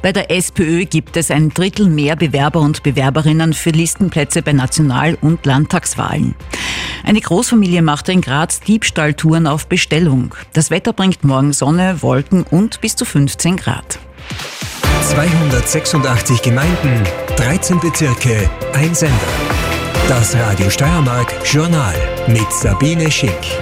Bei der SPÖ gibt es ein Drittel mehr Bewerber und Bewerberinnen für Listenplätze bei National- und Landtagswahlen. Eine Großfamilie macht in Graz Diebstahltouren auf Bestellung. Das Wetter bringt morgen Sonne, Wolken und bis zu 15 Grad. 286 Gemeinden, 13 Bezirke, ein Sender. Das Radio Steiermark Journal mit Sabine Schick.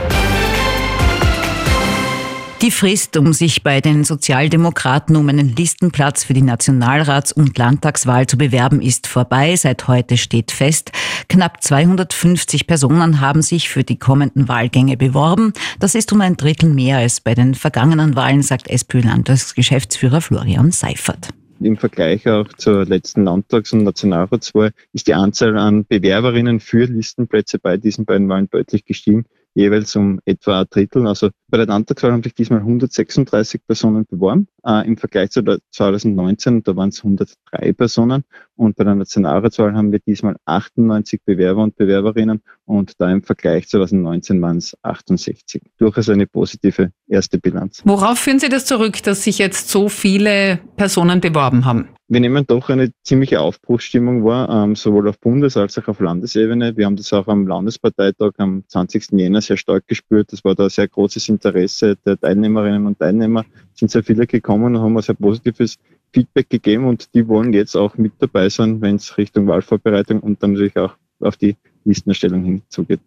Die Frist, um sich bei den Sozialdemokraten um einen Listenplatz für die Nationalrats- und Landtagswahl zu bewerben, ist vorbei. Seit heute steht fest, knapp 250 Personen haben sich für die kommenden Wahlgänge beworben. Das ist um ein Drittel mehr als bei den vergangenen Wahlen, sagt SPÖ-Landtagsgeschäftsführer Florian Seifert. Im Vergleich auch zur letzten Landtags- und Nationalratswahl ist die Anzahl an Bewerberinnen für Listenplätze bei diesen beiden Wahlen deutlich gestiegen jeweils um etwa ein Drittel. Also bei der Landtagswahl haben sich diesmal 136 Personen beworben, äh, im Vergleich zu 2019, da waren es 103 Personen. Und bei der Nationalratswahl haben wir diesmal 98 Bewerber und Bewerberinnen und da im Vergleich zu 2019 waren es 68. Durchaus eine positive erste Bilanz. Worauf führen Sie das zurück, dass sich jetzt so viele Personen beworben haben? Wir nehmen doch eine ziemliche Aufbruchsstimmung wahr, ähm, sowohl auf Bundes- als auch auf Landesebene. Wir haben das auch am Landesparteitag am 20. Jänner sehr stark gespürt. Das war da sehr großes Interesse der Teilnehmerinnen und Teilnehmer. Es sind sehr viele gekommen und haben ein sehr positives Feedback gegeben und die wollen jetzt auch mit dabei sein, wenn es Richtung Wahlvorbereitung und dann natürlich auch auf die Listenerstellung hinzugeht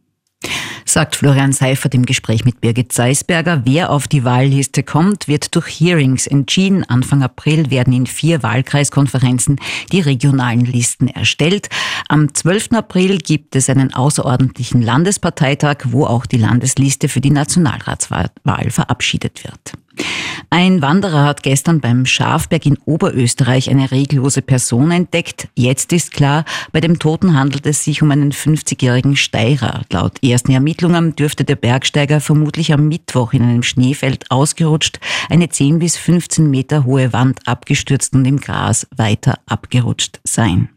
sagt Florian Seifert im Gespräch mit Birgit Seisberger. Wer auf die Wahlliste kommt, wird durch Hearings entschieden. Anfang April werden in vier Wahlkreiskonferenzen die regionalen Listen erstellt. Am 12. April gibt es einen außerordentlichen Landesparteitag, wo auch die Landesliste für die Nationalratswahl verabschiedet wird. Ein Wanderer hat gestern beim Schafberg in Oberösterreich eine reglose Person entdeckt. Jetzt ist klar, bei dem Toten handelt es sich um einen 50-jährigen Steirer. Laut ersten Ermittlungen dürfte der Bergsteiger vermutlich am Mittwoch in einem Schneefeld ausgerutscht, eine 10 bis 15 Meter hohe Wand abgestürzt und im Gras weiter abgerutscht sein.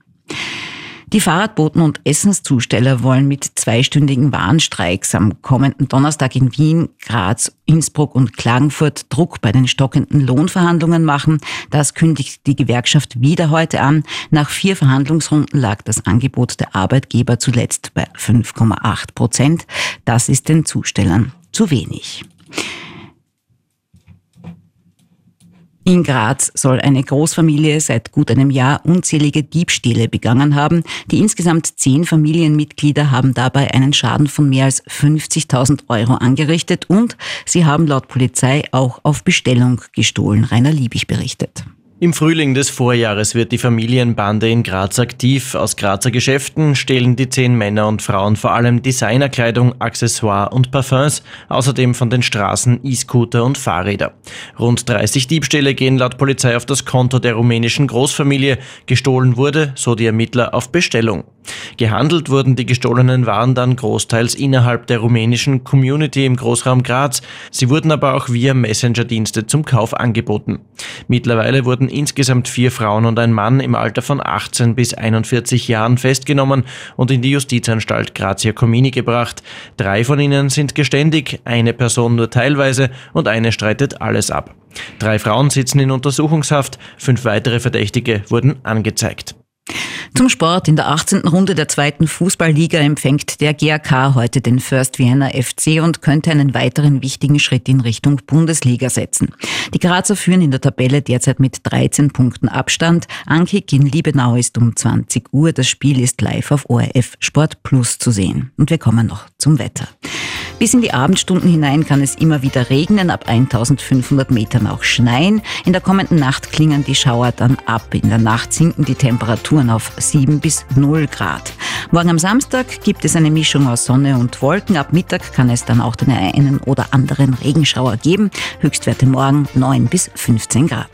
Die Fahrradboten und Essenszusteller wollen mit zweistündigen Warnstreiks am kommenden Donnerstag in Wien, Graz, Innsbruck und Klagenfurt Druck bei den stockenden Lohnverhandlungen machen. Das kündigt die Gewerkschaft wieder heute an. Nach vier Verhandlungsrunden lag das Angebot der Arbeitgeber zuletzt bei 5,8 Prozent. Das ist den Zustellern zu wenig. In Graz soll eine Großfamilie seit gut einem Jahr unzählige Diebstähle begangen haben. Die insgesamt zehn Familienmitglieder haben dabei einen Schaden von mehr als 50.000 Euro angerichtet und sie haben laut Polizei auch auf Bestellung gestohlen. Rainer Liebig berichtet. Im Frühling des Vorjahres wird die Familienbande in Graz aktiv. Aus Grazer Geschäften stehlen die zehn Männer und Frauen vor allem Designerkleidung, Accessoire und Parfums, außerdem von den Straßen E-Scooter und Fahrräder. Rund 30 Diebstähle gehen laut Polizei auf das Konto der rumänischen Großfamilie. Gestohlen wurde, so die Ermittler, auf Bestellung. Gehandelt wurden die gestohlenen Waren dann großteils innerhalb der rumänischen Community im Großraum Graz. Sie wurden aber auch via Messenger-Dienste zum Kauf angeboten. Mittlerweile wurden insgesamt vier Frauen und ein Mann im Alter von 18 bis 41 Jahren festgenommen und in die Justizanstalt Grazia Comini gebracht. Drei von ihnen sind geständig, eine Person nur teilweise und eine streitet alles ab. Drei Frauen sitzen in Untersuchungshaft, fünf weitere Verdächtige wurden angezeigt. Zum Sport. In der 18. Runde der zweiten Fußballliga empfängt der GAK heute den First Vienna FC und könnte einen weiteren wichtigen Schritt in Richtung Bundesliga setzen. Die Grazer führen in der Tabelle derzeit mit 13 Punkten Abstand. Ankick in Liebenau ist um 20 Uhr. Das Spiel ist live auf ORF Sport Plus zu sehen. Und wir kommen noch zum Wetter. Bis in die Abendstunden hinein kann es immer wieder regnen, ab 1500 Metern auch schneien. In der kommenden Nacht klingen die Schauer dann ab. In der Nacht sinken die Temperaturen auf 7 bis 0 Grad. Morgen am Samstag gibt es eine Mischung aus Sonne und Wolken. Ab Mittag kann es dann auch den einen oder anderen Regenschauer geben. Höchstwerte morgen 9 bis 15 Grad.